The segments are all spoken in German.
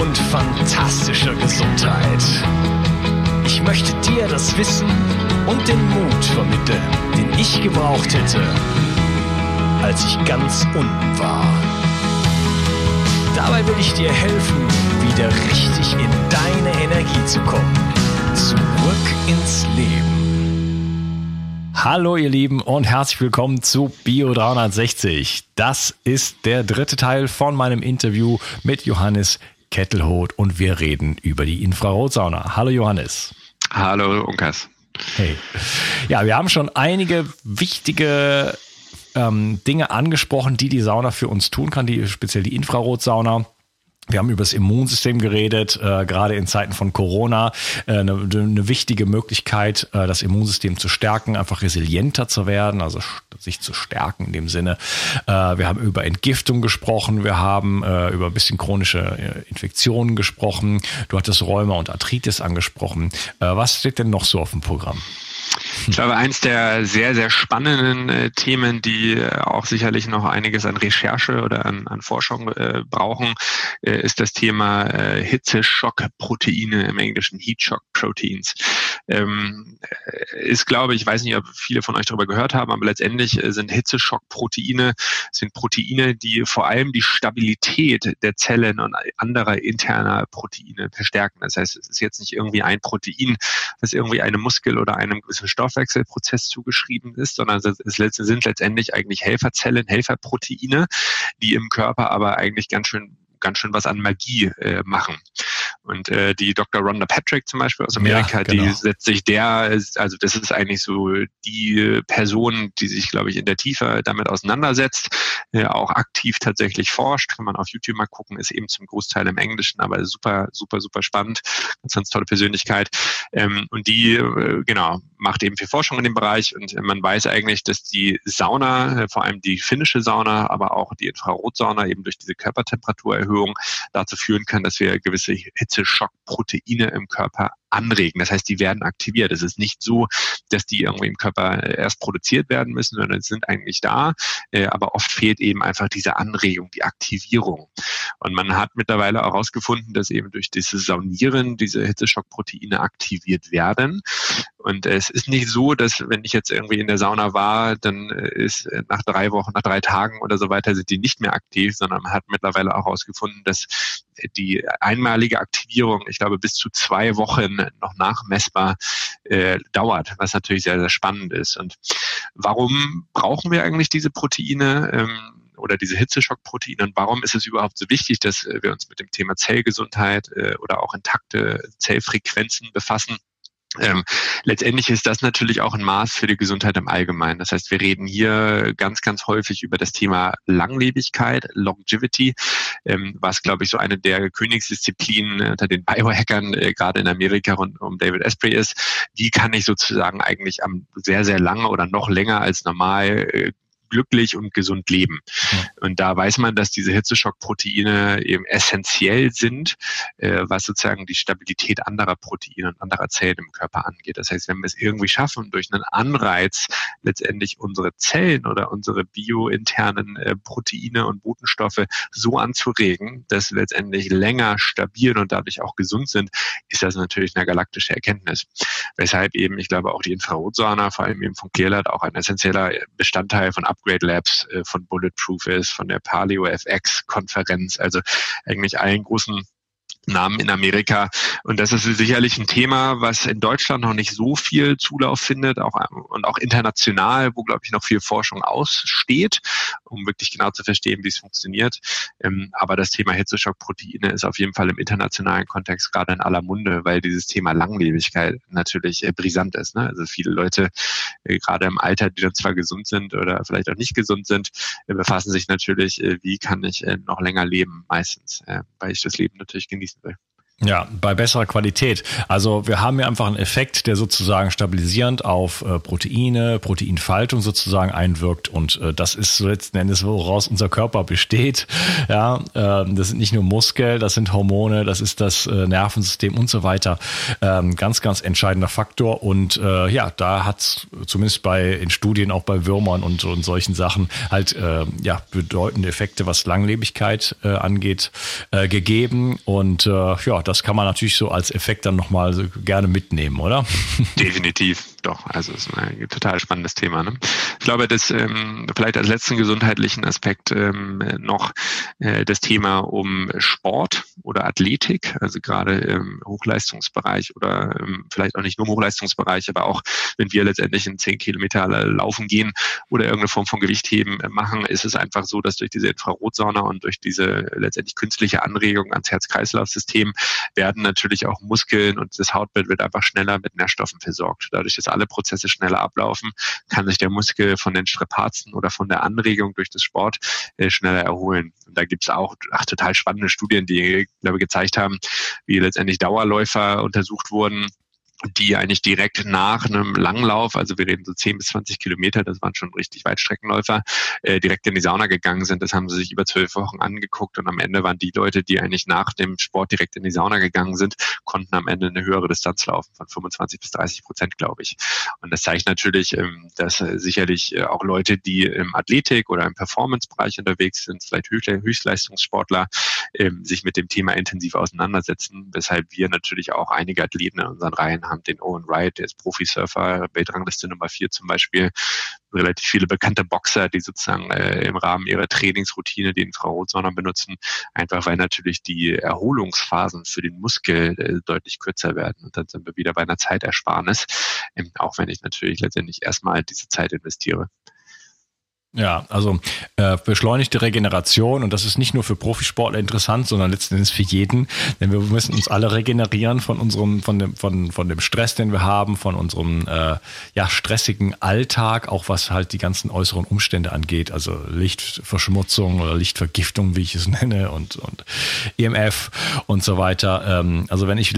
und fantastischer Gesundheit. Ich möchte dir das Wissen und den Mut vermitteln, den ich gebraucht hätte, als ich ganz unten war. Dabei will ich dir helfen, wieder richtig in deine Energie zu kommen. Zurück ins Leben. Hallo ihr Lieben und herzlich willkommen zu Bio 360. Das ist der dritte Teil von meinem Interview mit Johannes Kettelhoth und wir reden über die Infrarotsauna. Hallo Johannes. Hallo Unkas. Hey. Ja, wir haben schon einige wichtige ähm, Dinge angesprochen, die die Sauna für uns tun kann, die speziell die Infrarotsauna. Wir haben über das Immunsystem geredet, äh, gerade in Zeiten von Corona. Äh, eine, eine wichtige Möglichkeit, äh, das Immunsystem zu stärken, einfach resilienter zu werden, also sich zu stärken in dem Sinne. Äh, wir haben über Entgiftung gesprochen, wir haben äh, über ein bisschen chronische äh, Infektionen gesprochen. Du hattest Rheuma und Arthritis angesprochen. Äh, was steht denn noch so auf dem Programm? Ich glaube, eins der sehr, sehr spannenden äh, Themen, die äh, auch sicherlich noch einiges an Recherche oder an, an Forschung äh, brauchen, äh, ist das Thema äh, Hitzeschockproteine im Englischen Heat Shock Proteins. Ähm, äh, ist, glaube ich, weiß nicht, ob viele von euch darüber gehört haben, aber letztendlich äh, sind Hitzeschockproteine sind Proteine, die vor allem die Stabilität der Zellen und anderer interner Proteine verstärken. Das heißt, es ist jetzt nicht irgendwie ein Protein, das irgendwie einem Muskel oder einem gewissen Stoffwechselprozess zugeschrieben ist, sondern es sind letztendlich eigentlich Helferzellen, Helferproteine, die im Körper aber eigentlich ganz schön ganz schön was an Magie äh, machen. Und äh, die Dr. Rhonda Patrick zum Beispiel aus Amerika, ja, genau. die setzt sich der, also das ist eigentlich so die Person, die sich, glaube ich, in der Tiefe damit auseinandersetzt, äh, auch aktiv tatsächlich forscht. Kann man auf YouTube mal gucken, ist eben zum Großteil im Englischen, aber super, super, super spannend. Ganz, ganz tolle Persönlichkeit. Ähm, und die, äh, genau, macht eben viel Forschung in dem Bereich und man weiß eigentlich, dass die Sauna, äh, vor allem die finnische Sauna, aber auch die Infrarotsauna eben durch diese Körpertemperaturerhöhung dazu führen kann, dass wir gewisse Hitzeschockproteine im Körper anregen. Das heißt, die werden aktiviert. Es ist nicht so, dass die irgendwie im Körper erst produziert werden müssen, sondern sie sind eigentlich da. Äh, aber oft fehlt eben einfach diese Anregung, die Aktivierung. Und man hat mittlerweile auch herausgefunden, dass eben durch dieses Saunieren diese Hitzeschockproteine aktiviert werden. Und es ist nicht so, dass wenn ich jetzt irgendwie in der Sauna war, dann ist nach drei Wochen, nach drei Tagen oder so weiter sind die nicht mehr aktiv, sondern man hat mittlerweile auch herausgefunden, dass die einmalige Aktivierung, ich glaube, bis zu zwei Wochen noch nachmessbar äh, dauert, was natürlich sehr, sehr spannend ist. Und warum brauchen wir eigentlich diese Proteine? Ähm, oder diese Hitzeschockproteine und warum ist es überhaupt so wichtig, dass wir uns mit dem Thema Zellgesundheit äh, oder auch intakte Zellfrequenzen befassen? Ähm, letztendlich ist das natürlich auch ein Maß für die Gesundheit im Allgemeinen. Das heißt, wir reden hier ganz, ganz häufig über das Thema Langlebigkeit, Longevity, ähm, was, glaube ich, so eine der Königsdisziplinen unter den Biohackern äh, gerade in Amerika rund um David Asprey ist. Wie kann ich sozusagen eigentlich am sehr, sehr lange oder noch länger als normal äh, glücklich und gesund leben. Und da weiß man, dass diese Hitzeschockproteine eben essentiell sind, äh, was sozusagen die Stabilität anderer Proteine und anderer Zellen im Körper angeht. Das heißt, wenn wir es irgendwie schaffen, durch einen Anreiz letztendlich unsere Zellen oder unsere biointernen äh, Proteine und Botenstoffe so anzuregen, dass sie letztendlich länger stabil und dadurch auch gesund sind, ist das natürlich eine galaktische Erkenntnis. Weshalb eben, ich glaube, auch die Infrarotsauna, vor allem eben von Clearlight, auch ein essentieller Bestandteil von Upgrade Labs, äh, von Bulletproof ist, von der Paleo FX Konferenz, also eigentlich allen großen Namen in Amerika. Und das ist sicherlich ein Thema, was in Deutschland noch nicht so viel Zulauf findet, auch, und auch international, wo, glaube ich, noch viel Forschung aussteht, um wirklich genau zu verstehen, wie es funktioniert. Ähm, aber das Thema Hitzeschockproteine ist auf jeden Fall im internationalen Kontext gerade in aller Munde, weil dieses Thema Langlebigkeit natürlich äh, brisant ist. Ne? Also viele Leute, äh, gerade im Alter, die dann zwar gesund sind oder vielleicht auch nicht gesund sind, äh, befassen sich natürlich, wie kann ich noch länger leben, meistens, weil ich das Leben natürlich genieße will. Ja, bei besserer Qualität. Also wir haben hier einfach einen Effekt, der sozusagen stabilisierend auf äh, Proteine, Proteinfaltung sozusagen einwirkt und äh, das ist letzten Endes, woraus unser Körper besteht. Ja, äh, das sind nicht nur Muskel, das sind Hormone, das ist das äh, Nervensystem und so weiter. Ähm, ganz, ganz entscheidender Faktor und äh, ja, da hat zumindest bei in Studien auch bei Würmern und, und solchen Sachen halt äh, ja bedeutende Effekte, was Langlebigkeit äh, angeht, äh, gegeben und äh, ja, kann man natürlich so als Effekt dann nochmal so gerne mitnehmen, oder? Definitiv, doch. Also es ist ein total spannendes Thema. Ne? Ich glaube, dass ähm, vielleicht als letzten gesundheitlichen Aspekt ähm, noch äh, das Thema um Sport oder Athletik, also gerade im Hochleistungsbereich oder ähm, vielleicht auch nicht nur im Hochleistungsbereich, aber auch wenn wir letztendlich in zehn Kilometer laufen gehen oder irgendeine Form von Gewichtheben äh, machen, ist es einfach so, dass durch diese Infrarotsauna und durch diese letztendlich künstliche Anregung ans Herz-Kreislauf-System werden natürlich auch Muskeln und das Hautbild wird einfach schneller mit Nährstoffen versorgt. Dadurch, dass alle Prozesse schneller ablaufen, kann sich der Muskel von den Strapazen oder von der Anregung durch das Sport äh, schneller erholen. Und da gibt es auch ach, total spannende Studien, die, glaube ich, gezeigt haben, wie letztendlich Dauerläufer untersucht wurden, die eigentlich direkt nach einem Langlauf, also wir reden so 10 bis 20 Kilometer, das waren schon richtig Weitstreckenläufer, äh, direkt in die Sauna gegangen sind. Das haben sie sich über zwölf Wochen angeguckt und am Ende waren die Leute, die eigentlich nach dem Sport direkt in die Sauna gegangen sind, konnten am Ende eine höhere Distanz laufen von 25 bis 30 Prozent, glaube ich. Und das zeigt natürlich, ähm, dass äh, sicherlich äh, auch Leute, die im Athletik oder im Performance-Bereich unterwegs sind, vielleicht Höchstleistungssportler, ähm, sich mit dem Thema intensiv auseinandersetzen, weshalb wir natürlich auch einige Athleten in unseren Reihen haben haben den Owen Wright, der ist Profisurfer, Weltrangliste Nummer 4 zum Beispiel, relativ viele bekannte Boxer, die sozusagen äh, im Rahmen ihrer Trainingsroutine die Infrarotsauna benutzen, einfach weil natürlich die Erholungsphasen für den Muskel äh, deutlich kürzer werden. Und dann sind wir wieder bei einer Zeitersparnis, ähm, auch wenn ich natürlich letztendlich erstmal diese Zeit investiere. Ja, also äh, beschleunigte Regeneration und das ist nicht nur für Profisportler interessant, sondern letzten Endes für jeden, denn wir müssen uns alle regenerieren von unserem, von dem, von, von dem Stress, den wir haben, von unserem äh, ja stressigen Alltag, auch was halt die ganzen äußeren Umstände angeht, also Lichtverschmutzung oder Lichtvergiftung, wie ich es nenne, und und EMF und so weiter. Ähm, also wenn ich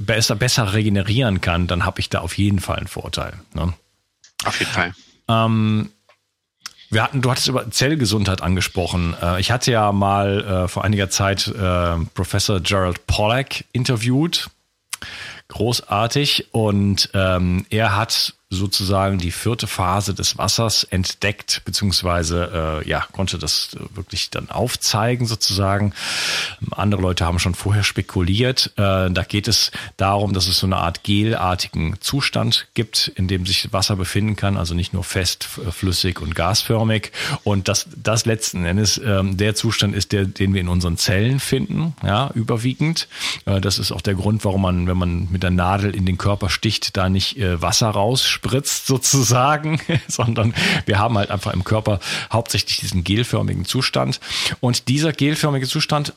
besser besser regenerieren kann, dann habe ich da auf jeden Fall einen Vorteil. Ne? Auf jeden Fall. Ähm, wir hatten, du hattest über Zellgesundheit angesprochen. Äh, ich hatte ja mal äh, vor einiger Zeit äh, Professor Gerald Pollack interviewt. Großartig. Und ähm, er hat sozusagen die vierte Phase des Wassers entdeckt, beziehungsweise äh, ja, konnte das wirklich dann aufzeigen sozusagen. Andere Leute haben schon vorher spekuliert. Äh, da geht es darum, dass es so eine Art gelartigen Zustand gibt, in dem sich Wasser befinden kann, also nicht nur fest, flüssig und gasförmig. Und dass das letzten Endes äh, der Zustand ist, der, den wir in unseren Zellen finden, ja, überwiegend. Äh, das ist auch der Grund, warum man, wenn man mit der Nadel in den Körper sticht, da nicht äh, Wasser raus spritzt sozusagen, sondern wir haben halt einfach im Körper hauptsächlich diesen gelförmigen Zustand. Und dieser gelförmige Zustand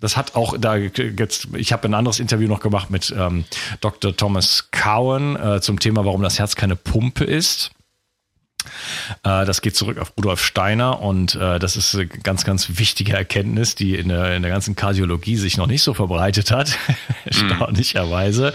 das hat auch da jetzt, ich habe ein anderes Interview noch gemacht mit ähm, Dr. Thomas Cowan äh, zum Thema, warum das Herz keine Pumpe ist. Äh, das geht zurück auf Rudolf Steiner und äh, das ist eine ganz, ganz wichtige Erkenntnis, die in der, in der ganzen Kardiologie sich noch nicht so verbreitet hat, mhm. erstaunlicherweise.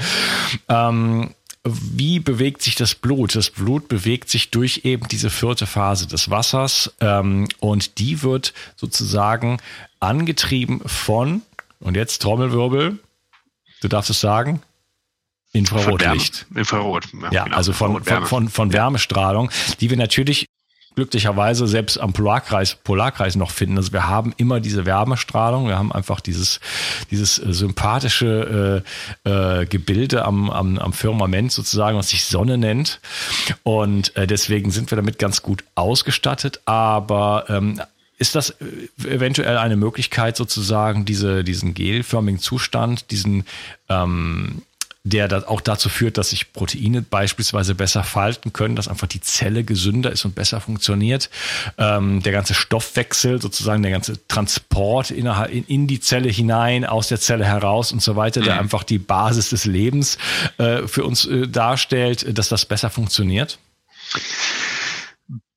Ähm, wie bewegt sich das Blut? Das Blut bewegt sich durch eben diese vierte Phase des Wassers ähm, und die wird sozusagen angetrieben von, und jetzt Trommelwirbel, du darfst es sagen, Infrarotlicht. Infrarot. Ja, ja genau, also von, von, von, von Wärmestrahlung, die wir natürlich glücklicherweise selbst am Polarkreis, Polarkreis noch finden. Also wir haben immer diese Wärmestrahlung, wir haben einfach dieses, dieses äh, sympathische äh, äh, Gebilde am, am, am Firmament sozusagen, was sich Sonne nennt. Und äh, deswegen sind wir damit ganz gut ausgestattet. Aber ähm, ist das äh, eventuell eine Möglichkeit, sozusagen diese, diesen gelförmigen Zustand, diesen ähm, der da auch dazu führt, dass sich Proteine beispielsweise besser falten können, dass einfach die Zelle gesünder ist und besser funktioniert. Ähm, der ganze Stoffwechsel, sozusagen der ganze Transport in, in, die Zelle hinein, aus der Zelle heraus und so weiter, der mhm. einfach die Basis des Lebens äh, für uns äh, darstellt, dass das besser funktioniert?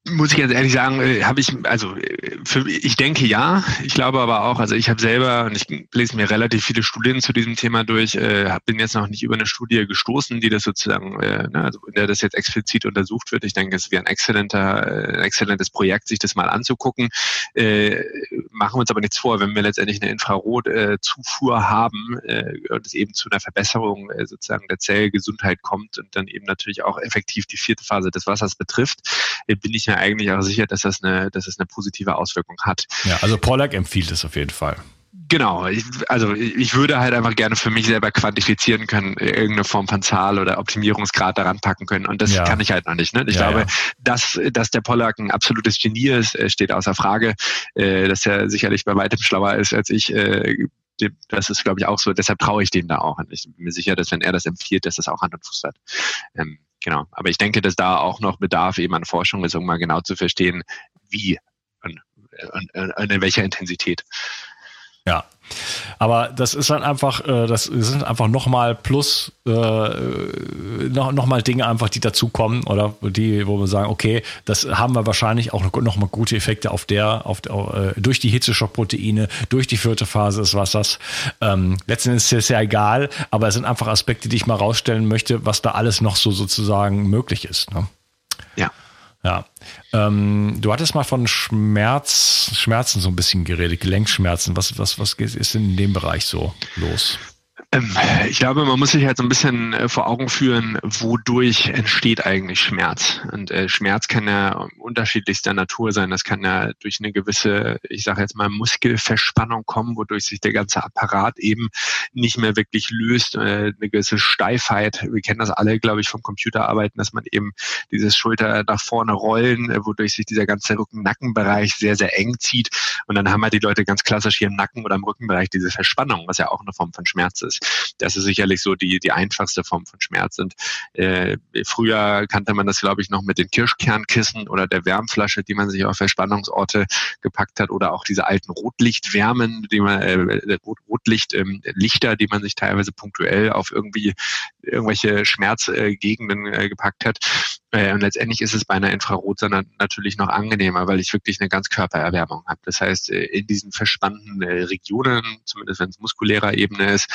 Muss ich ganz ehrlich sagen, äh, habe ich, also äh, für, ich denke ja. Ich glaube aber auch, also ich habe selber, und ich lese mir relativ viele Studien zu diesem Thema durch, äh, bin jetzt noch nicht über eine Studie gestoßen, die das sozusagen, äh, ne, also in der das jetzt explizit untersucht wird. Ich denke, es wäre ein exzellenter, äh, ein exzellentes Projekt, sich das mal anzugucken. Äh, machen wir uns aber nichts vor, wenn wir letztendlich eine Infrarotzufuhr haben äh, und es eben zu einer Verbesserung äh, sozusagen der Zellgesundheit kommt und dann eben natürlich auch effektiv die vierte Phase des Wassers betrifft, äh, bin ich mir eigentlich auch sicher, dass das eine, dass es eine positive Auswirkung hat. Ja, also Pollack empfiehlt es auf jeden Fall. Genau, ich, also ich würde halt einfach gerne für mich selber quantifizieren können, irgendeine Form von Zahl oder Optimierungsgrad daran packen können. Und das ja. kann ich halt noch nicht. Ne? Ich ja, glaube, ja. Dass, dass der Pollack ein absolutes Genie ist, äh, steht außer Frage, äh, dass er sicherlich bei weitem schlauer ist als ich. Das ist, glaube ich, auch so. Deshalb traue ich dem da auch. Und ich bin mir sicher, dass wenn er das empfiehlt, dass das auch Hand und Fuß hat. Ähm, Genau. Aber ich denke, dass da auch noch Bedarf eben an Forschung ist, um mal genau zu verstehen, wie und, und, und in welcher Intensität. Ja. Aber das ist dann einfach, äh, das sind einfach nochmal plus, äh, noch, noch mal Dinge einfach, die dazukommen oder die, wo wir sagen, okay, das haben wir wahrscheinlich auch nochmal gute Effekte auf der, auf äh, durch die Hitzeschockproteine, durch die vierte Phase des Wassers. Ähm, letzten Endes ist es ja egal, aber es sind einfach Aspekte, die ich mal rausstellen möchte, was da alles noch so sozusagen möglich ist. Ne? Ja. Ja. Ähm, du hattest mal von Schmerz, Schmerzen so ein bisschen geredet, Gelenkschmerzen. Was, was, was ist denn in dem Bereich so los? Ähm, ich glaube, man muss sich halt so ein bisschen äh, vor Augen führen, wodurch entsteht eigentlich Schmerz. Und äh, Schmerz kann ja unterschiedlichster Natur sein. Das kann ja durch eine gewisse, ich sage jetzt mal, Muskelverspannung kommen, wodurch sich der ganze Apparat eben nicht mehr wirklich löst. Äh, eine gewisse Steifheit. Wir kennen das alle, glaube ich, vom Computerarbeiten, dass man eben dieses Schulter nach vorne rollen, wodurch sich dieser ganze Rücken-Nackenbereich sehr, sehr eng zieht. Und dann haben halt die Leute ganz klassisch hier im Nacken oder im Rückenbereich diese Verspannung, was ja auch eine Form von Schmerz ist. Das ist sicherlich so die, die einfachste Form von Schmerz. Und äh, früher kannte man das, glaube ich, noch mit den Kirschkernkissen oder der Wärmflasche, die man sich auf Verspannungsorte gepackt hat oder auch diese alten Rotlichtwärmen, die man äh, Rotlichtlichter, ähm, die man sich teilweise punktuell auf irgendwie irgendwelche Schmerzgegenden äh, gepackt hat. Äh, und letztendlich ist es bei einer Infrarotsonde natürlich noch angenehmer, weil ich wirklich eine Ganzkörpererwärmung habe. Das heißt, äh, in diesen verspannten äh, Regionen, zumindest wenn es muskulärer Ebene ist,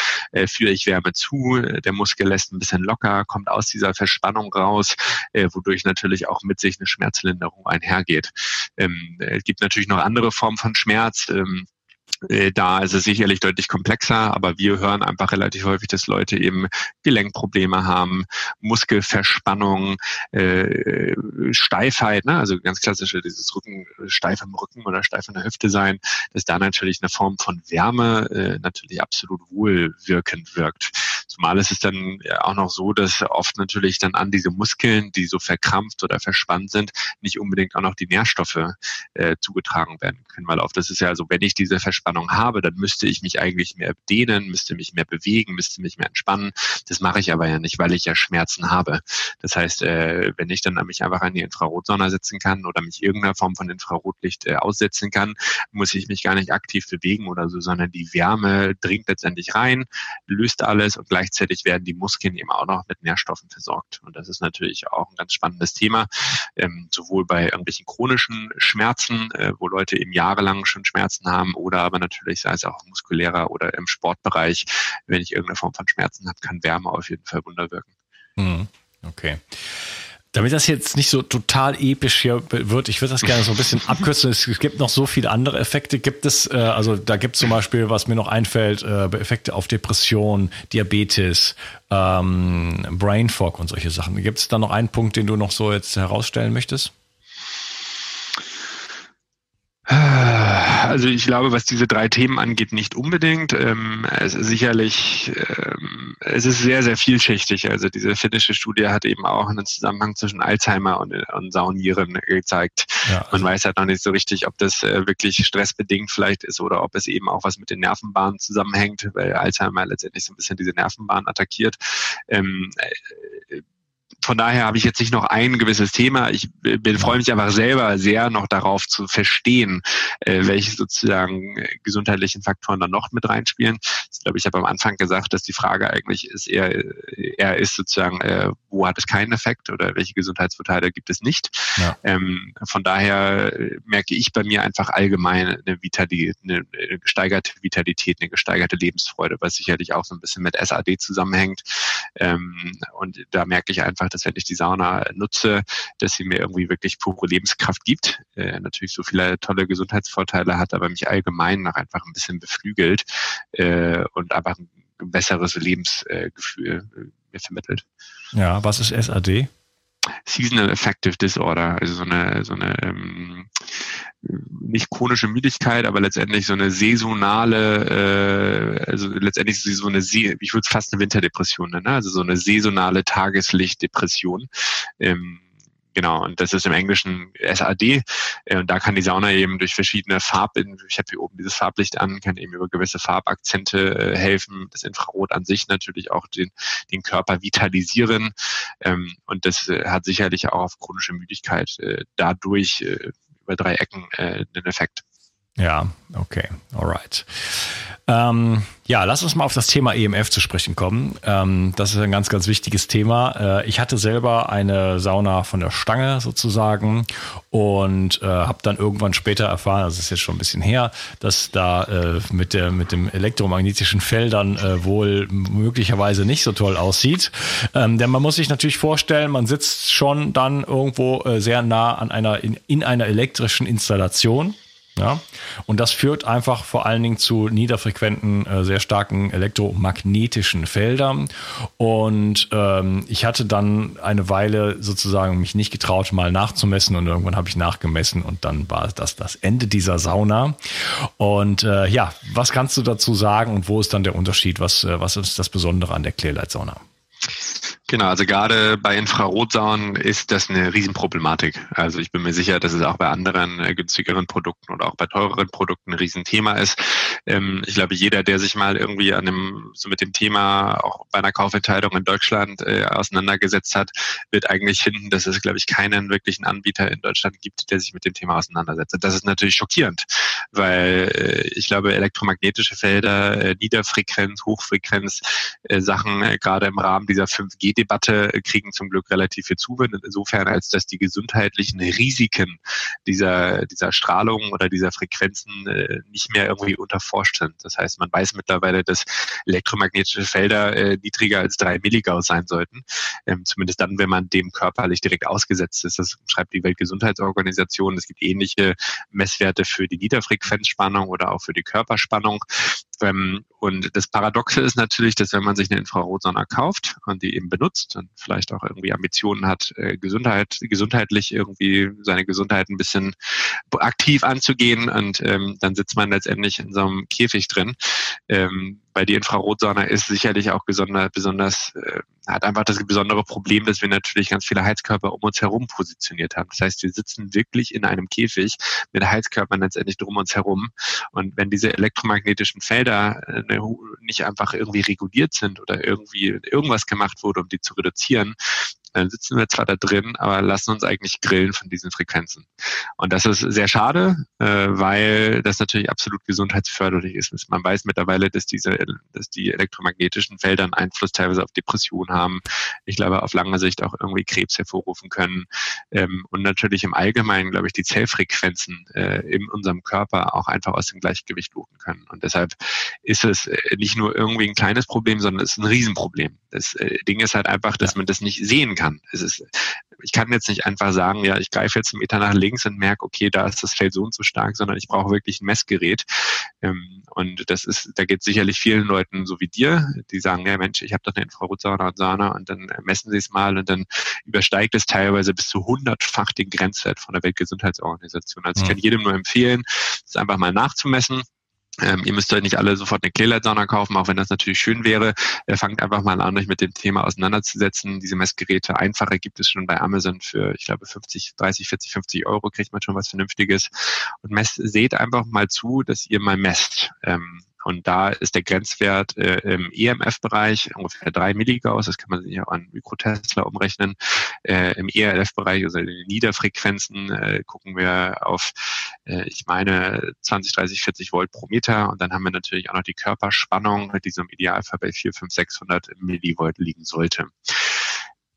führe ich Wärme zu. Der Muskel lässt ein bisschen locker, kommt aus dieser Verspannung raus, wodurch natürlich auch mit sich eine Schmerzlinderung einhergeht. Ähm, es gibt natürlich noch andere Formen von Schmerz. Ähm, äh, da ist es sicherlich deutlich komplexer, aber wir hören einfach relativ häufig, dass Leute eben Gelenkprobleme haben, Muskelverspannung, äh, Steifheit, ne? also ganz klassische dieses Rücken, steif im Rücken oder steif in der Hüfte sein, dass da natürlich eine Form von Wärme äh, natürlich absolut wohlwirkend wirkt. Zumal ist es dann auch noch so, dass oft natürlich dann an diese Muskeln, die so verkrampft oder verspannt sind, nicht unbedingt auch noch die Nährstoffe äh, zugetragen werden können, weil oft das ist ja so, wenn ich diese Verspannung habe, dann müsste ich mich eigentlich mehr dehnen, müsste mich mehr bewegen, müsste mich mehr entspannen. Das mache ich aber ja nicht, weil ich ja Schmerzen habe. Das heißt, äh, wenn ich dann mich einfach an die Infrarotsonne setzen kann oder mich irgendeiner Form von Infrarotlicht äh, aussetzen kann, muss ich mich gar nicht aktiv bewegen oder so, sondern die Wärme dringt letztendlich rein, löst alles und gleichzeitig werden die Muskeln eben auch noch mit Nährstoffen versorgt. Und das ist natürlich auch ein ganz spannendes Thema, ähm, sowohl bei irgendwelchen chronischen Schmerzen, äh, wo Leute eben jahrelang schon Schmerzen haben, oder aber natürlich sei es auch muskulärer oder im Sportbereich, wenn ich irgendeine Form von Schmerzen habe, kann Wärme auf jeden Fall Wunder wirken. Mhm. Okay. Damit das jetzt nicht so total episch hier wird, ich würde das gerne so ein bisschen abkürzen. Es gibt noch so viele andere Effekte. Gibt es, äh, also da gibt es zum Beispiel, was mir noch einfällt, äh, Effekte auf Depression, Diabetes, ähm, Brain Fog und solche Sachen. Gibt es da noch einen Punkt, den du noch so jetzt herausstellen möchtest? Also ich glaube, was diese drei Themen angeht, nicht unbedingt. Ähm, es ist sicherlich, ähm, es ist sehr, sehr vielschichtig. Also diese finnische Studie hat eben auch einen Zusammenhang zwischen Alzheimer und, und Saunieren gezeigt. Ja, Man weiß halt noch nicht so richtig, ob das äh, wirklich stressbedingt vielleicht ist oder ob es eben auch was mit den Nervenbahnen zusammenhängt, weil Alzheimer letztendlich so ein bisschen diese Nervenbahn attackiert. Ähm, äh, von daher habe ich jetzt nicht noch ein gewisses Thema. Ich bin, freue mich einfach selber sehr noch darauf zu verstehen, äh, welche sozusagen gesundheitlichen Faktoren dann noch mit reinspielen. Ich glaube, ich habe am Anfang gesagt, dass die Frage eigentlich ist eher, eher ist sozusagen, äh, wo hat es keinen Effekt oder welche Gesundheitsvorteile gibt es nicht. Ja. Ähm, von daher merke ich bei mir einfach allgemein eine, Vitalität, eine, eine gesteigerte Vitalität, eine gesteigerte Lebensfreude, was sicherlich auch so ein bisschen mit SAD zusammenhängt. Ähm, und da merke ich einfach, dass wenn ich die Sauna nutze, dass sie mir irgendwie wirklich pure Lebenskraft gibt. Äh, natürlich so viele tolle Gesundheitsvorteile hat, aber mich allgemein noch einfach ein bisschen beflügelt äh, und einfach ein besseres Lebensgefühl äh, mir vermittelt. Ja, was ist SAD? Seasonal Affective Disorder, also so eine, so eine ähm, nicht chronische Müdigkeit, aber letztendlich so eine saisonale, äh, also letztendlich so eine, ich würde es fast eine Winterdepression nennen, ne? also so eine saisonale Tageslichtdepression. Ähm, Genau, und das ist im Englischen SAD. Äh, und da kann die Sauna eben durch verschiedene Farben, ich habe hier oben dieses Farblicht an, kann eben über gewisse Farbakzente äh, helfen. Das Infrarot an sich natürlich auch den, den Körper vitalisieren. Ähm, und das äh, hat sicherlich auch auf chronische Müdigkeit dadurch über drei Ecken einen Effekt. Ja, okay, alright. Ähm, ja, lass uns mal auf das Thema EMF zu sprechen kommen. Ähm, das ist ein ganz, ganz wichtiges Thema. Äh, ich hatte selber eine Sauna von der Stange sozusagen und äh, habe dann irgendwann später erfahren, das ist jetzt schon ein bisschen her, dass da äh, mit, der, mit dem elektromagnetischen Feldern äh, wohl möglicherweise nicht so toll aussieht. Ähm, denn man muss sich natürlich vorstellen, man sitzt schon dann irgendwo äh, sehr nah an einer, in, in einer elektrischen Installation. Ja? Und das führt einfach vor allen Dingen zu niederfrequenten, äh, sehr starken elektromagnetischen Feldern. Und ähm, ich hatte dann eine Weile sozusagen mich nicht getraut, mal nachzumessen und irgendwann habe ich nachgemessen und dann war das das Ende dieser Sauna. Und äh, ja, was kannst du dazu sagen und wo ist dann der Unterschied? Was, äh, was ist das Besondere an der Clearlight Sauna? Genau, also gerade bei Infrarotsaunen ist das eine Riesenproblematik. Also ich bin mir sicher, dass es auch bei anderen äh, günstigeren Produkten oder auch bei teureren Produkten ein Riesenthema ist. Ähm, ich glaube, jeder, der sich mal irgendwie an dem, so mit dem Thema auch bei einer Kaufentscheidung in Deutschland äh, auseinandergesetzt hat, wird eigentlich finden, dass es, glaube ich, keinen wirklichen Anbieter in Deutschland gibt, der sich mit dem Thema auseinandersetzt. Das ist natürlich schockierend, weil äh, ich glaube, elektromagnetische Felder, Niederfrequenz, Hochfrequenz, Sachen gerade im Rahmen dieser 5G Debatte kriegen zum Glück relativ viel Zuwendung, insofern als dass die gesundheitlichen Risiken dieser, dieser Strahlung oder dieser Frequenzen äh, nicht mehr irgendwie unterforscht sind. Das heißt, man weiß mittlerweile, dass elektromagnetische Felder äh, niedriger als drei Milligauss sein sollten. Ähm, zumindest dann, wenn man dem körperlich direkt ausgesetzt ist. Das schreibt die Weltgesundheitsorganisation. Es gibt ähnliche Messwerte für die Niederfrequenzspannung oder auch für die Körperspannung. Ähm, und das Paradoxe ist natürlich, dass wenn man sich eine Infrarotsonne kauft und die eben benutzt und vielleicht auch irgendwie Ambitionen hat, äh, Gesundheit, gesundheitlich irgendwie seine Gesundheit ein bisschen aktiv anzugehen und ähm, dann sitzt man letztendlich in so einem Käfig drin. Ähm, weil die Infrarotsonne ist sicherlich auch besonders, besonders äh, hat einfach das besondere Problem, dass wir natürlich ganz viele Heizkörper um uns herum positioniert haben. Das heißt, wir sitzen wirklich in einem Käfig mit Heizkörpern letztendlich drum uns herum. Und wenn diese elektromagnetischen Felder äh, nicht einfach irgendwie reguliert sind oder irgendwie irgendwas gemacht wurde, um die zu reduzieren, dann sitzen wir zwar da drin, aber lassen uns eigentlich grillen von diesen Frequenzen. Und das ist sehr schade, äh, weil das natürlich absolut gesundheitsförderlich ist. Man weiß mittlerweile, dass diese, dass die elektromagnetischen Felder einen Einfluss teilweise auf Depressionen haben. Ich glaube, auf lange Sicht auch irgendwie Krebs hervorrufen können. Ähm, und natürlich im Allgemeinen, glaube ich, die Zellfrequenzen äh, in unserem Körper auch einfach aus dem Gleichgewicht loten können. Und deshalb ist es äh, nicht nur irgendwie ein kleines Problem, sondern es ist ein Riesenproblem. Das Ding ist halt einfach, dass man das nicht sehen kann kann. Es ist, ich kann jetzt nicht einfach sagen, ja, ich greife jetzt einen Meter nach links und merke, okay, da ist das Feld so und so stark, sondern ich brauche wirklich ein Messgerät. Ähm, und das ist, da geht sicherlich vielen Leuten so wie dir, die sagen, ja Mensch, ich habe doch eine Infrarotsauna und Sauna und dann messen sie es mal und dann übersteigt es teilweise bis zu hundertfach den Grenzwert von der Weltgesundheitsorganisation. Also ich kann jedem nur empfehlen, es einfach mal nachzumessen ähm, ihr müsst euch nicht alle sofort eine Clearlight-Sauna kaufen, auch wenn das natürlich schön wäre. Äh, fangt einfach mal an, euch mit dem Thema auseinanderzusetzen. Diese Messgeräte, einfache gibt es schon bei Amazon für, ich glaube, 50, 30, 40, 50 Euro kriegt man schon was Vernünftiges. Und messt, seht einfach mal zu, dass ihr mal messt. Ähm, und da ist der Grenzwert äh, im EMF-Bereich ungefähr drei Milligauss. Das kann man sich auch an Mikrotesla umrechnen. Äh, Im ERF-Bereich, also in den Niederfrequenzen, äh, gucken wir auf, äh, ich meine, 20, 30, 40 Volt pro Meter. Und dann haben wir natürlich auch noch die Körperspannung, die so im Idealfall bei 4, 5, 600 Millivolt liegen sollte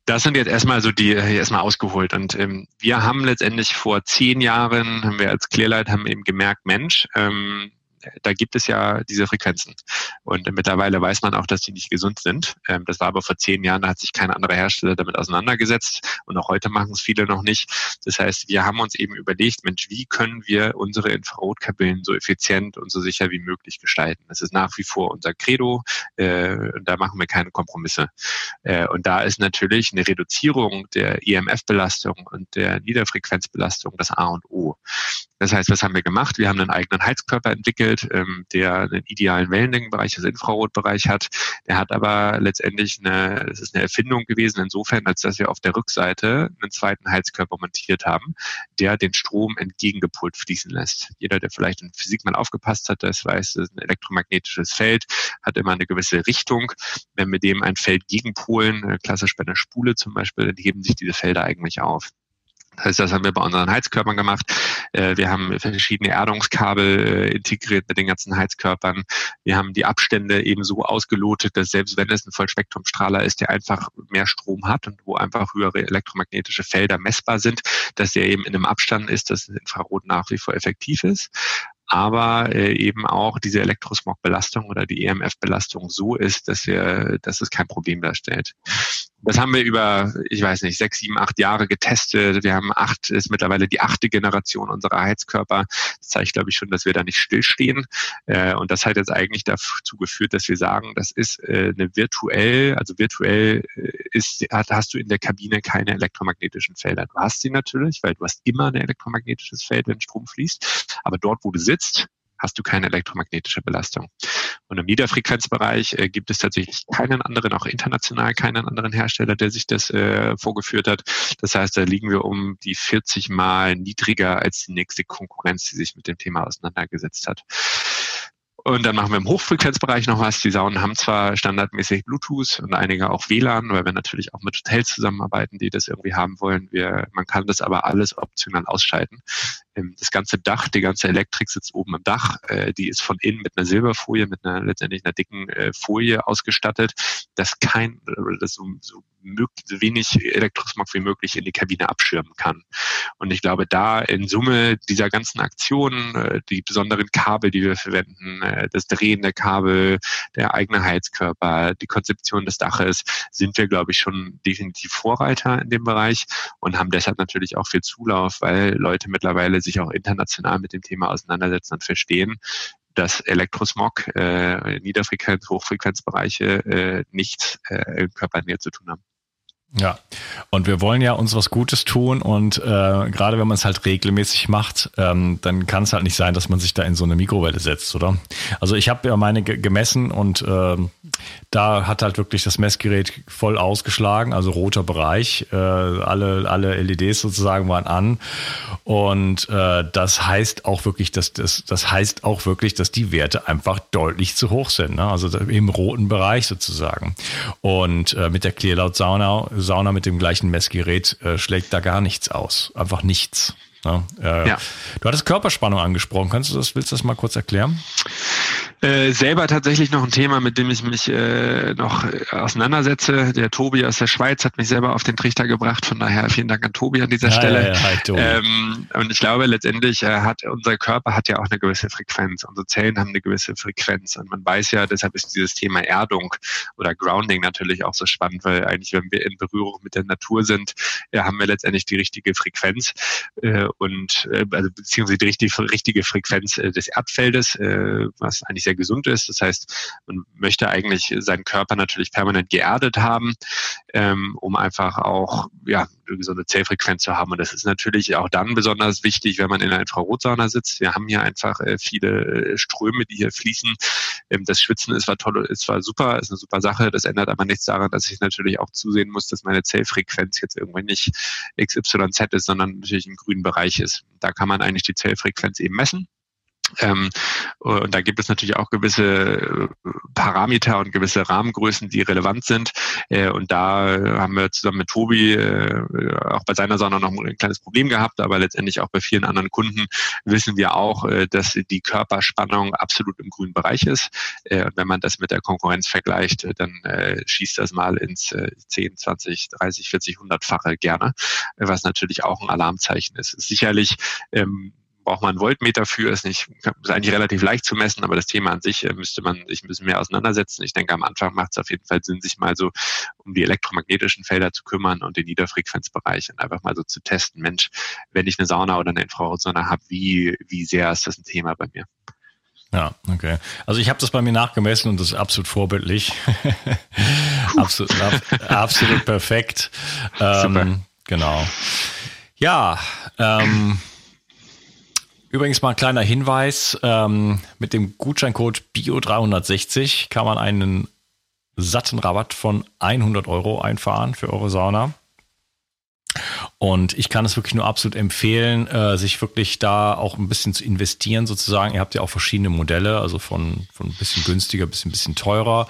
das sind jetzt erstmal so die erstmal ausgeholt. Und ähm, wir haben letztendlich vor zehn Jahren, haben wir als Clearlight haben eben gemerkt, Mensch, ähm, da gibt es ja diese Frequenzen. Und mittlerweile weiß man auch, dass die nicht gesund sind. Ähm, das war aber vor zehn Jahren, da hat sich kein anderer Hersteller damit auseinandergesetzt. Und auch heute machen es viele noch nicht. Das heißt, wir haben uns eben überlegt, Mensch, wie können wir unsere Infrarotkabinen so effizient und so sicher wie möglich gestalten? Das ist nach wie vor unser Credo. Äh, da machen wir keine Kompromisse. Äh, und da ist natürlich eine Reduzierung der EMF-Belastung und der Niederfrequenzbelastung das A und O. Das heißt, was haben wir gemacht? Wir haben einen eigenen Heizkörper entwickelt, ähm, der einen idealen Wellenlängenbereich, also Infrarotbereich hat. Der hat aber letztendlich eine, es ist eine Erfindung gewesen insofern, als dass wir auf der Rückseite einen zweiten Heizkörper montiert haben, der den Strom entgegengepult fließen lässt. Jeder, der vielleicht in Physik mal aufgepasst hat, das weiß, das ist ein elektromagnetisches Feld, hat immer eine gewisse Richtung. Wenn wir dem ein Feld gegenpolen, äh, klassisch bei einer Spule zum Beispiel, dann heben sich diese Felder eigentlich auf. Das heißt, das haben wir bei unseren Heizkörpern gemacht. Äh, wir haben verschiedene Erdungskabel äh, integriert mit den ganzen Heizkörpern. Wir haben die Abstände eben so ausgelotet, dass selbst wenn es ein Vollspektrumstrahler ist, der einfach mehr Strom hat und wo einfach höhere elektromagnetische Felder messbar sind, dass der eben in einem Abstand ist, dass Infrarot nach wie vor effektiv ist aber äh, eben auch diese Elektrosmog-Belastung oder die EMF-Belastung so ist, dass wir, dass es kein Problem darstellt. Das haben wir über, ich weiß nicht, sechs, sieben, acht Jahre getestet. Wir haben acht, ist mittlerweile die achte Generation unserer Heizkörper. Das zeigt, glaube ich, schon, dass wir da nicht stillstehen. Äh, und das hat jetzt eigentlich dazu geführt, dass wir sagen, das ist äh, eine virtuell, also virtuell äh, ist, hast du in der Kabine keine elektromagnetischen Felder. Du hast sie natürlich, weil du hast immer ein elektromagnetisches Feld, wenn Strom fließt. Aber dort, wo du sitzt, hast du keine elektromagnetische Belastung. Und im Niederfrequenzbereich äh, gibt es tatsächlich keinen anderen, auch international keinen anderen Hersteller, der sich das äh, vorgeführt hat. Das heißt, da liegen wir um die 40 Mal niedriger als die nächste Konkurrenz, die sich mit dem Thema auseinandergesetzt hat. Und dann machen wir im Hochfrequenzbereich noch was. Die Saunen haben zwar standardmäßig Bluetooth und einige auch WLAN, weil wir natürlich auch mit Hotels zusammenarbeiten, die das irgendwie haben wollen. Wir, man kann das aber alles optional ausschalten. Ähm, das ganze Dach, die ganze Elektrik sitzt oben im Dach. Äh, die ist von innen mit einer Silberfolie, mit einer letztendlich einer dicken äh, Folie ausgestattet, dass kein, das so, so so wenig Elektrosmog wie möglich in die Kabine abschirmen kann. Und ich glaube, da in Summe dieser ganzen Aktionen, äh, die besonderen Kabel, die wir verwenden, das Drehen der Kabel, der eigene Heizkörper, die Konzeption des Daches, sind wir, glaube ich, schon definitiv Vorreiter in dem Bereich und haben deshalb natürlich auch viel Zulauf, weil Leute mittlerweile sich auch international mit dem Thema auseinandersetzen und verstehen, dass Elektrosmog, äh, Niederfrequenz, Hochfrequenzbereiche äh, nichts äh, im Körpernähe zu tun haben. Ja, und wir wollen ja uns was Gutes tun und äh, gerade wenn man es halt regelmäßig macht, ähm, dann kann es halt nicht sein, dass man sich da in so eine Mikrowelle setzt, oder? Also ich habe ja meine gemessen und äh, da hat halt wirklich das Messgerät voll ausgeschlagen, also roter Bereich, äh, alle alle LEDs sozusagen waren an und äh, das heißt auch wirklich, dass das das heißt auch wirklich, dass die Werte einfach deutlich zu hoch sind, ne? also im roten Bereich sozusagen und äh, mit der Clearlaut Sauna Sauna mit dem gleichen Messgerät äh, schlägt da gar nichts aus. Einfach nichts. Ne? Äh, ja. Du hattest Körperspannung angesprochen. Kannst du das, willst du das mal kurz erklären? Äh, selber tatsächlich noch ein Thema, mit dem ich mich äh, noch äh, auseinandersetze. Der Tobi aus der Schweiz hat mich selber auf den Trichter gebracht. Von daher vielen Dank an Tobi an dieser ja, Stelle. Ja, hi, ähm, und ich glaube, letztendlich äh, hat unser Körper hat ja auch eine gewisse Frequenz. Unsere Zellen haben eine gewisse Frequenz. Und man weiß ja, deshalb ist dieses Thema Erdung oder Grounding natürlich auch so spannend, weil eigentlich, wenn wir in Berührung mit der Natur sind, ja, haben wir letztendlich die richtige Frequenz äh, und äh, also beziehungsweise die richtige, richtige Frequenz äh, des Erdfeldes, äh, was eigentlich sehr gesund ist. Das heißt, man möchte eigentlich seinen Körper natürlich permanent geerdet haben, ähm, um einfach auch ja, eine gesunde Zellfrequenz zu haben. Und das ist natürlich auch dann besonders wichtig, wenn man in einer Infrarotsauna sitzt. Wir haben hier einfach äh, viele äh, Ströme, die hier fließen. Ähm, das Schwitzen ist zwar toll, ist zwar super, ist eine super Sache. Das ändert aber nichts daran, dass ich natürlich auch zusehen muss, dass meine Zellfrequenz jetzt irgendwann nicht XYZ ist, sondern natürlich im grünen Bereich ist. Da kann man eigentlich die Zellfrequenz eben messen. Ähm, und da gibt es natürlich auch gewisse äh, Parameter und gewisse Rahmengrößen, die relevant sind. Äh, und da haben wir zusammen mit Tobi äh, auch bei seiner Sauna noch ein kleines Problem gehabt, aber letztendlich auch bei vielen anderen Kunden wissen wir auch, äh, dass die Körperspannung absolut im grünen Bereich ist. Äh, und wenn man das mit der Konkurrenz vergleicht, dann äh, schießt das mal ins 10, 20, 30, 40, 100-fache gerne, was natürlich auch ein Alarmzeichen ist. Sicherlich ähm, braucht man einen Voltmeter für, ist nicht, ist eigentlich relativ leicht zu messen, aber das Thema an sich äh, müsste man sich ein bisschen mehr auseinandersetzen. Ich denke, am Anfang macht es auf jeden Fall Sinn, sich mal so um die elektromagnetischen Felder zu kümmern und den Niederfrequenzbereich und einfach mal so zu testen, Mensch, wenn ich eine Sauna oder eine Infrarotsauna habe, wie, wie sehr ist das ein Thema bei mir? Ja, okay. Also ich habe das bei mir nachgemessen und das ist absolut vorbildlich. absolut, absolut perfekt. Ähm, genau. Ja, ähm, Übrigens mal ein kleiner Hinweis, ähm, mit dem Gutscheincode BIO360 kann man einen satten Rabatt von 100 Euro einfahren für eure Sauna. Und ich kann es wirklich nur absolut empfehlen, äh, sich wirklich da auch ein bisschen zu investieren sozusagen. Ihr habt ja auch verschiedene Modelle, also von, von ein bisschen günstiger bis ein bisschen teurer.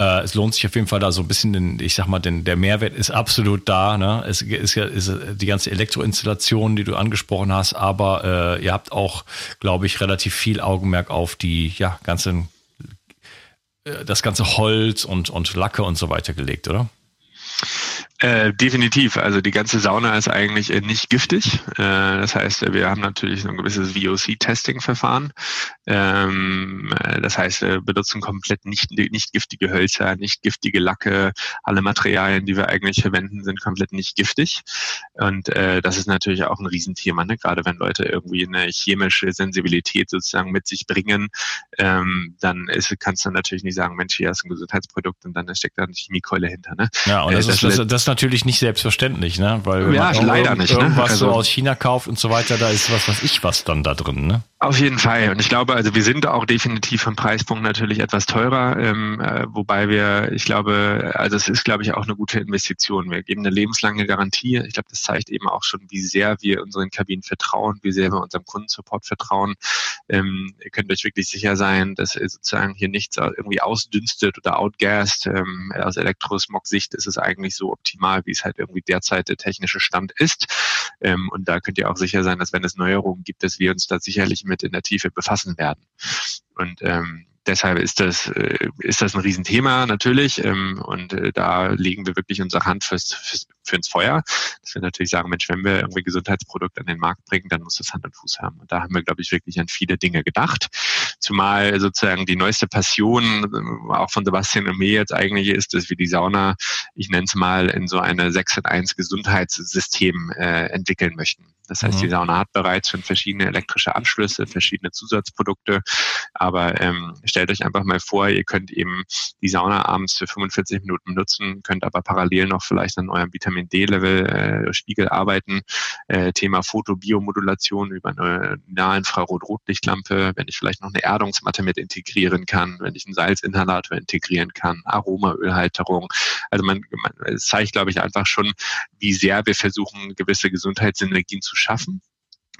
Äh, es lohnt sich auf jeden Fall da so ein bisschen, den, ich sag mal, denn der Mehrwert ist absolut da. Ne? Es ist ja ist die ganze Elektroinstallation, die du angesprochen hast, aber äh, ihr habt auch, glaube ich, relativ viel Augenmerk auf die ja, ganzen, äh, das ganze Holz und, und Lacke und so weiter gelegt, oder? Äh, definitiv. Also die ganze Sauna ist eigentlich äh, nicht giftig. Äh, das heißt, wir haben natürlich ein gewisses VOC-Testing-Verfahren. Ähm, äh, das heißt, wir benutzen komplett nicht, nicht giftige Hölzer, nicht giftige Lacke. Alle Materialien, die wir eigentlich verwenden, sind komplett nicht giftig. Und äh, das ist natürlich auch ein Riesenthema, ne? gerade wenn Leute irgendwie eine chemische Sensibilität sozusagen mit sich bringen, ähm, dann ist, kannst du natürlich nicht sagen, Mensch, hier ist ein Gesundheitsprodukt und dann steckt da eine Chemiekeule hinter. Ne? Ja, und das, das, ist, das, ist natürlich nicht selbstverständlich, ne? Weil wenn ja, man leider nicht, ne? irgendwas also, so aus China kauft und so weiter, da ist was, was ich was dann da drin, ne? Auf jeden Fall. Und ich glaube, also wir sind auch definitiv vom Preispunkt natürlich etwas teurer, ähm, äh, wobei wir, ich glaube, also es ist, glaube ich, auch eine gute Investition. Wir geben eine lebenslange Garantie. Ich glaube, das zeigt eben auch schon, wie sehr wir unseren Kabinen vertrauen, wie sehr wir unserem Kundensupport vertrauen. Ähm, ihr könnt euch wirklich sicher sein, dass sozusagen hier nichts irgendwie ausdünstet oder outgassed. Ähm, aus Elektrosmog-Sicht ist es eigentlich so optimal, wie es halt irgendwie derzeit der technische Stand ist. Ähm, und da könnt ihr auch sicher sein, dass wenn es Neuerungen gibt, dass wir uns da sicherlich mit in der Tiefe befassen werden. Und ähm, deshalb ist das, äh, ist das ein Riesenthema natürlich. Ähm, und äh, da legen wir wirklich unsere Hand fürs, fürs, für ins Feuer. Dass wir natürlich sagen, Mensch, wenn wir irgendwie Gesundheitsprodukte an den Markt bringen, dann muss das Hand und Fuß haben. Und da haben wir, glaube ich, wirklich an viele Dinge gedacht. Zumal sozusagen die neueste Passion äh, auch von Sebastian und mir jetzt eigentlich ist, dass wir die Sauna, ich nenne es mal, in so eine 6 in 1 Gesundheitssystem äh, entwickeln möchten. Das heißt, mhm. die Sauna hat bereits schon verschiedene elektrische Anschlüsse, verschiedene Zusatzprodukte. Aber ähm, stellt euch einfach mal vor, ihr könnt eben die Sauna abends für 45 Minuten nutzen, könnt aber parallel noch vielleicht an eurem Vitamin D-Level äh, Spiegel arbeiten. Äh, Thema Fotobiomodulation über eine Nahinfrarot-Rotlichtlampe, wenn ich vielleicht noch eine Erdungsmatte mit integrieren kann, wenn ich einen Salzinhalator integrieren kann, Aromaölhalterung. Also man, man es zeigt, glaube ich, einfach schon, wie sehr wir versuchen, gewisse Gesundheitsenergien zu schaffen.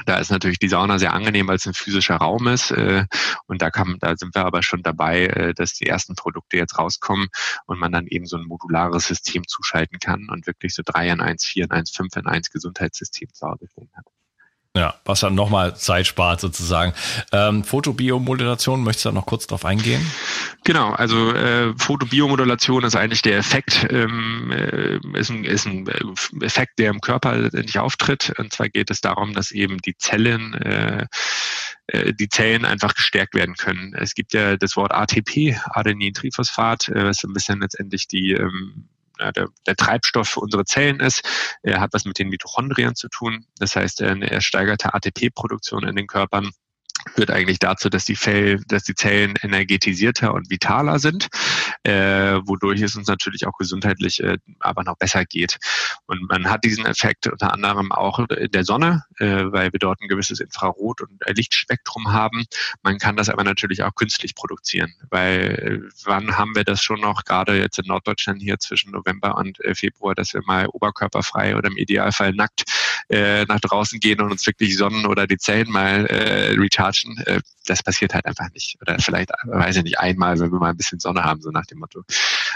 Da ist natürlich die Sauna sehr angenehm, weil es ein physischer Raum ist. Äh, und da, kann, da sind wir aber schon dabei, äh, dass die ersten Produkte jetzt rauskommen und man dann eben so ein modulares System zuschalten kann und wirklich so drei in eins, vier in eins, fünf in eins Gesundheitssystem zu Hause stehen hat. Ja, was dann nochmal Zeit spart sozusagen. Ähm, Fotobiomodulation, möchtest du da noch kurz drauf eingehen? Genau, also äh, Fotobiomodulation ist eigentlich der Effekt, ähm, äh, ist, ein, ist ein Effekt, der im Körper letztendlich auftritt. Und zwar geht es darum, dass eben die Zellen äh, äh die Zellen einfach gestärkt werden können. Es gibt ja das Wort ATP, Adenin-Triphosphat, äh, was ein bisschen letztendlich die ähm, der, der Treibstoff für unsere Zellen ist. Er hat was mit den Mitochondrien zu tun. Das heißt, eine ersteigerte ATP-Produktion in den Körpern führt eigentlich dazu, dass die, Fell, dass die Zellen energetisierter und vitaler sind, äh, wodurch es uns natürlich auch gesundheitlich äh, aber noch besser geht. Und man hat diesen Effekt unter anderem auch in der Sonne, äh, weil wir dort ein gewisses Infrarot- und Lichtspektrum haben. Man kann das aber natürlich auch künstlich produzieren, weil äh, wann haben wir das schon noch, gerade jetzt in Norddeutschland hier zwischen November und äh, Februar, dass wir mal oberkörperfrei oder im Idealfall nackt äh, nach draußen gehen und uns wirklich sonnen oder die Zellen mal äh, rechargen. Äh, das passiert halt einfach nicht. Oder vielleicht, weiß ich nicht, einmal, wenn wir mal ein bisschen Sonne haben, so nach dem Motto.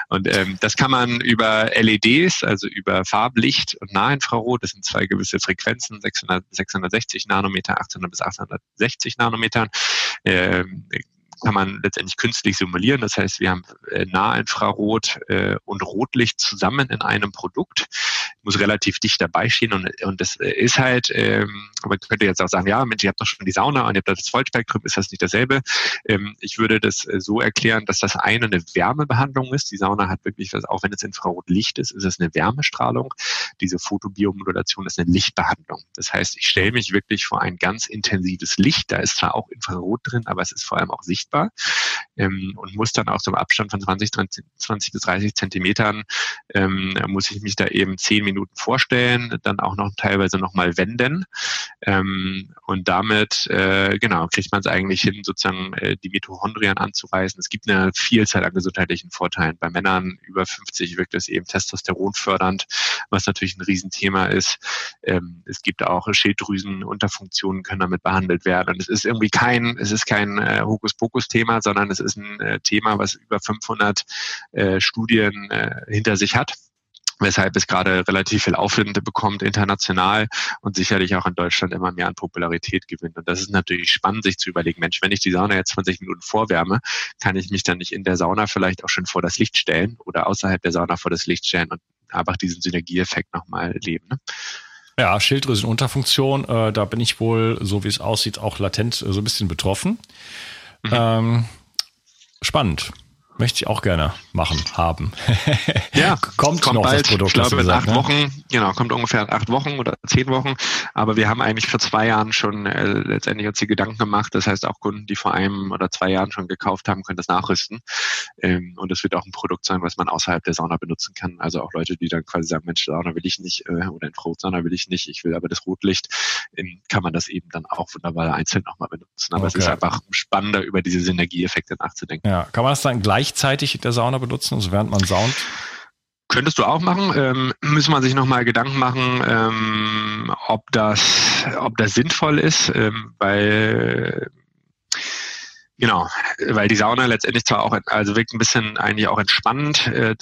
Und ähm, das kann man über LEDs, also über Farblicht und Nahinfrarot, das sind zwei gewisse Frequenzen, 600, 660 Nanometer, 800 bis 860 Nanometern, ähm, kann man letztendlich künstlich simulieren. Das heißt, wir haben äh, Nahinfrarot äh, und Rotlicht zusammen in einem Produkt. Muss relativ dicht dabei stehen und, und das äh, ist halt, ähm, man könnte jetzt auch sagen, ja, Mensch, ihr habt doch schon die Sauna und ihr habt das Vollspektrum, ist das nicht dasselbe? Ähm, ich würde das äh, so erklären, dass das eine eine Wärmebehandlung ist. Die Sauna hat wirklich, was, auch wenn es Infrarotlicht ist, ist es eine Wärmestrahlung. Diese Fotobiomodulation ist eine Lichtbehandlung. Das heißt, ich stelle mich wirklich vor ein ganz intensives Licht. Da ist zwar auch Infrarot drin, aber es ist vor allem auch sichtbar ähm, und muss dann auch zum Abstand von 20, 30, 20 bis 30 Zentimetern, ähm, muss ich mich da eben zehn Minuten vorstellen, dann auch noch teilweise nochmal wenden ähm, und damit, äh, genau, kriegt man es eigentlich hin, sozusagen äh, die Mitochondrien anzureißen. Es gibt eine Vielzahl an gesundheitlichen Vorteilen. Bei Männern über 50 wirkt es eben Testosteron fördernd, was natürlich ein Riesenthema ist. Ähm, es gibt auch Schilddrüsenunterfunktionen können damit behandelt werden. Und es ist irgendwie kein, es ist kein äh, Hokuspokus Fokusthema, sondern es ist ein äh, Thema, was über 500 äh, Studien äh, hinter sich hat weshalb es gerade relativ viel Aufwind bekommt international und sicherlich auch in Deutschland immer mehr an Popularität gewinnt. Und das ist natürlich spannend, sich zu überlegen, Mensch, wenn ich die Sauna jetzt 20 Minuten vorwärme, kann ich mich dann nicht in der Sauna vielleicht auch schon vor das Licht stellen oder außerhalb der Sauna vor das Licht stellen und einfach diesen Synergieeffekt nochmal leben. Ne? Ja, Schilddrüsenunterfunktion, äh, da bin ich wohl, so wie es aussieht, auch latent äh, so ein bisschen betroffen. Mhm. Ähm, spannend. Möchte ich auch gerne machen, haben. ja, kommt, kommt noch bald, das Produkt. Ich glaube, in acht ne? Wochen, genau, kommt ungefähr acht Wochen oder zehn Wochen. Aber wir haben eigentlich vor zwei Jahren schon äh, letztendlich uns die Gedanken gemacht. Das heißt, auch Kunden, die vor einem oder zwei Jahren schon gekauft haben, können das nachrüsten. Ähm, und es wird auch ein Produkt sein, was man außerhalb der Sauna benutzen kann. Also auch Leute, die dann quasi sagen, Mensch, Sauna will ich nicht äh, oder Infrarotsauna will ich nicht, ich will aber das Rotlicht, ähm, kann man das eben dann auch wunderbar einzeln nochmal benutzen. Aber okay. es ist einfach spannender, über diese Synergieeffekte nachzudenken. Ja, kann man das dann gleich gleichzeitig in der Sauna benutzen, also während man saunt? Könntest du auch machen. Ähm, müssen man sich nochmal Gedanken machen, ähm, ob, das, ob das sinnvoll ist, ähm, weil Genau, weil die Sauna letztendlich zwar auch, also wirkt ein bisschen eigentlich auch entspannend. Äh,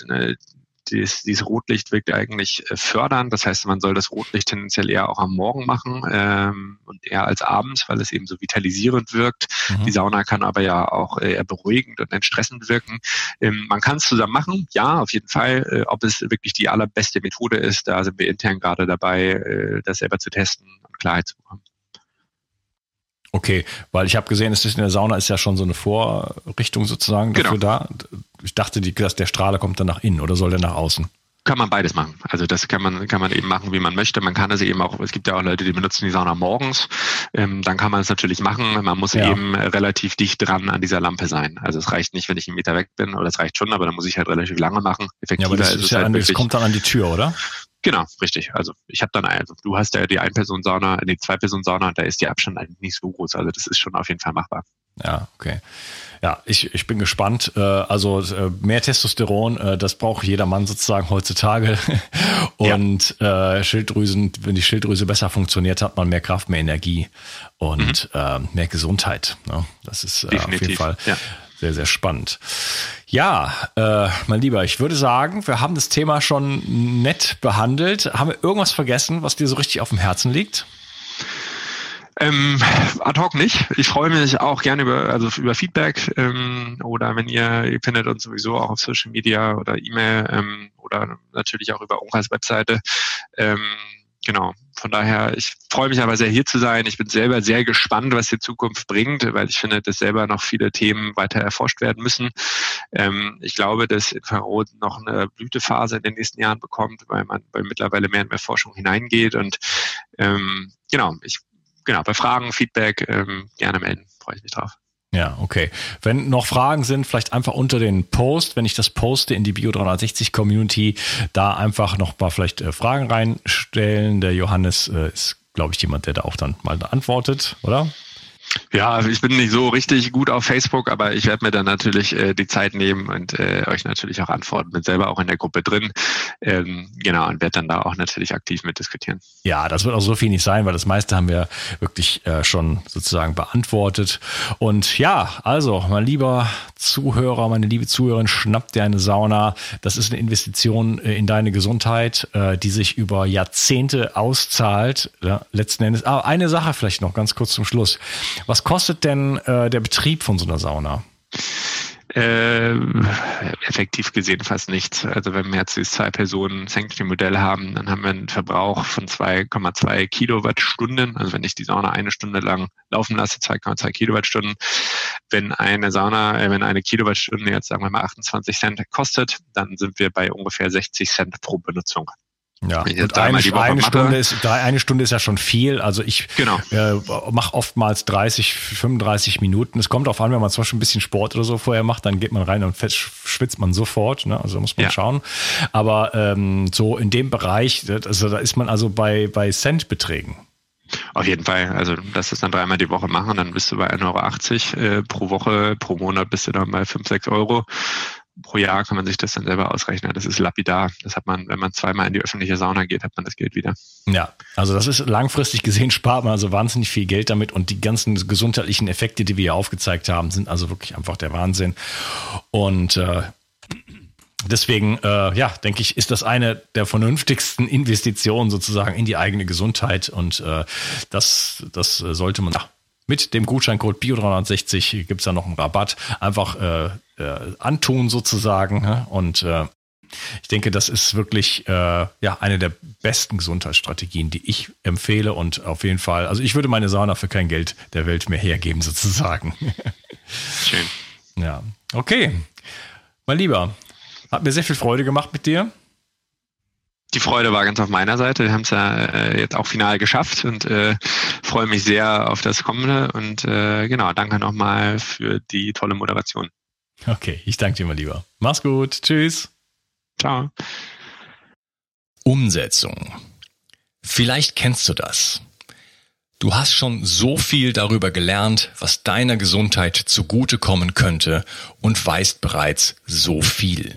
dies, dieses Rotlicht wirkt eigentlich äh, fördernd. Das heißt, man soll das Rotlicht tendenziell eher auch am Morgen machen ähm, und eher als abends, weil es eben so vitalisierend wirkt. Mhm. Die Sauna kann aber ja auch eher beruhigend und entstressend wirken. Ähm, man kann es zusammen machen, ja, auf jeden Fall. Äh, ob es wirklich die allerbeste Methode ist, da sind wir intern gerade dabei, äh, das selber zu testen und Klarheit zu bekommen. Okay, weil ich habe gesehen, es ist in der Sauna ist ja schon so eine Vorrichtung sozusagen dafür genau. da. Ich dachte, die, dass der Strahle kommt dann nach innen oder soll der nach außen? Kann man beides machen. Also das kann man kann man eben machen, wie man möchte. Man kann es eben auch. Es gibt ja auch Leute, die benutzen die Sauna morgens. Ähm, dann kann man es natürlich machen. Man muss ja. eben relativ dicht dran an dieser Lampe sein. Also es reicht nicht, wenn ich einen Meter weg bin, oder es reicht schon, aber dann muss ich halt relativ lange machen. Effektiver ja, aber das, ist ist ja halt an, das kommt dann an die Tür, oder? Genau, richtig. Also ich habe dann, also du hast ja die Ein-Person-Sauna, die Zwei-Person-Sauna, da ist der Abstand eigentlich nicht so groß. Also das ist schon auf jeden Fall machbar. Ja, okay. Ja, ich, ich bin gespannt. Äh, also äh, mehr Testosteron, äh, das braucht jeder Mann sozusagen heutzutage. Und ja. Schilddrüsen, wenn die Schilddrüse besser funktioniert, hat man mehr Kraft, mehr Energie und mhm. mehr Gesundheit. Ne? Das ist Definitiv. auf jeden Fall ja. sehr, sehr spannend. Ja, äh, mein Lieber, ich würde sagen, wir haben das Thema schon nett behandelt. Haben wir irgendwas vergessen, was dir so richtig auf dem Herzen liegt? Ähm, ad hoc nicht. Ich freue mich auch gerne über, also über Feedback ähm, oder wenn ihr, ihr findet uns sowieso auch auf Social Media oder E-Mail ähm, oder natürlich auch über Unkas Webseite. Ähm, genau. Von daher, ich freue mich aber sehr hier zu sein. Ich bin selber sehr gespannt, was die Zukunft bringt, weil ich finde, dass selber noch viele Themen weiter erforscht werden müssen. Ähm, ich glaube, dass Infrarot noch eine Blütephase in den nächsten Jahren bekommt, weil man weil mittlerweile mehr und mehr Forschung hineingeht. Und ähm, genau, ich genau, bei Fragen, Feedback ähm, gerne melden. Freue ich mich drauf. Ja, okay. Wenn noch Fragen sind, vielleicht einfach unter den Post, wenn ich das poste in die Bio 360 Community, da einfach noch mal vielleicht äh, Fragen reinstellen. Der Johannes äh, ist, glaube ich, jemand, der da auch dann mal antwortet, oder? Ja, ich bin nicht so richtig gut auf Facebook, aber ich werde mir dann natürlich äh, die Zeit nehmen und äh, euch natürlich auch antworten. Bin selber auch in der Gruppe drin. Ähm, genau, und werde dann da auch natürlich aktiv mitdiskutieren. Ja, das wird auch so viel nicht sein, weil das meiste haben wir wirklich äh, schon sozusagen beantwortet. Und ja, also, mein lieber Zuhörer, meine liebe Zuhörerin, schnappt dir eine Sauna. Das ist eine Investition äh, in deine Gesundheit, äh, die sich über Jahrzehnte auszahlt. Ja, letzten Endes. Ah, eine Sache vielleicht noch ganz kurz zum Schluss. Was kostet denn äh, der Betrieb von so einer Sauna? Äh, effektiv gesehen fast nichts. Also wenn wir jetzt dieses zwei Personen Sanctuary Modell haben, dann haben wir einen Verbrauch von 2,2 Kilowattstunden. Also wenn ich die Sauna eine Stunde lang laufen lasse, 2,2 Kilowattstunden. Wenn eine Sauna, äh, wenn eine Kilowattstunde jetzt sagen wir mal 28 Cent kostet, dann sind wir bei ungefähr 60 Cent pro Benutzung. Ja, und eine, eine Stunde ist eine Stunde ist ja schon viel. Also ich genau. äh, mache oftmals 30, 35 Minuten. Es kommt darauf an, wenn man zum Beispiel ein bisschen Sport oder so vorher macht, dann geht man rein und schwitzt man sofort. Ne? Also muss man ja. schauen. Aber ähm, so in dem Bereich, also da ist man also bei, bei Centbeträgen. Auf jeden Fall. Also das ist dann dreimal die Woche machen, dann bist du bei 1,80 Euro äh, pro Woche, pro Monat bist du dann bei 5, 6 Euro pro Jahr kann man sich das dann selber ausrechnen. Das ist lapidar. Das hat man, wenn man zweimal in die öffentliche Sauna geht, hat man das Geld wieder. Ja, also das ist langfristig gesehen spart man also wahnsinnig viel Geld damit und die ganzen gesundheitlichen Effekte, die wir hier aufgezeigt haben, sind also wirklich einfach der Wahnsinn. Und äh, Deswegen, äh, ja, denke ich, ist das eine der vernünftigsten Investitionen sozusagen in die eigene Gesundheit und äh, das, das sollte man ja, mit dem Gutscheincode Bio360 gibt's da noch einen Rabatt. Einfach äh, äh, antun sozusagen. Ne? Und äh, ich denke, das ist wirklich äh, ja eine der besten Gesundheitsstrategien, die ich empfehle und auf jeden Fall, also ich würde meine Sauna für kein Geld der Welt mehr hergeben sozusagen. Schön. Ja, okay. Mein Lieber, hat mir sehr viel Freude gemacht mit dir die Freude war ganz auf meiner Seite. Wir haben es ja äh, jetzt auch final geschafft und äh, freue mich sehr auf das Kommende. Und äh, genau, danke nochmal für die tolle Moderation. Okay, ich danke dir mal lieber. Mach's gut. Tschüss. Ciao. Umsetzung. Vielleicht kennst du das. Du hast schon so viel darüber gelernt, was deiner Gesundheit zugutekommen könnte und weißt bereits so viel.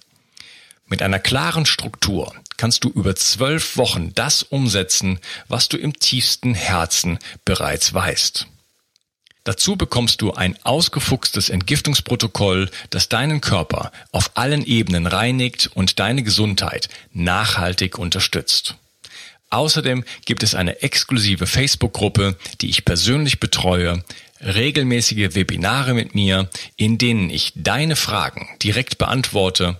Mit einer klaren Struktur kannst du über zwölf Wochen das umsetzen, was du im tiefsten Herzen bereits weißt. Dazu bekommst du ein ausgefuchstes Entgiftungsprotokoll, das deinen Körper auf allen Ebenen reinigt und deine Gesundheit nachhaltig unterstützt. Außerdem gibt es eine exklusive Facebook-Gruppe, die ich persönlich betreue, regelmäßige Webinare mit mir, in denen ich deine Fragen direkt beantworte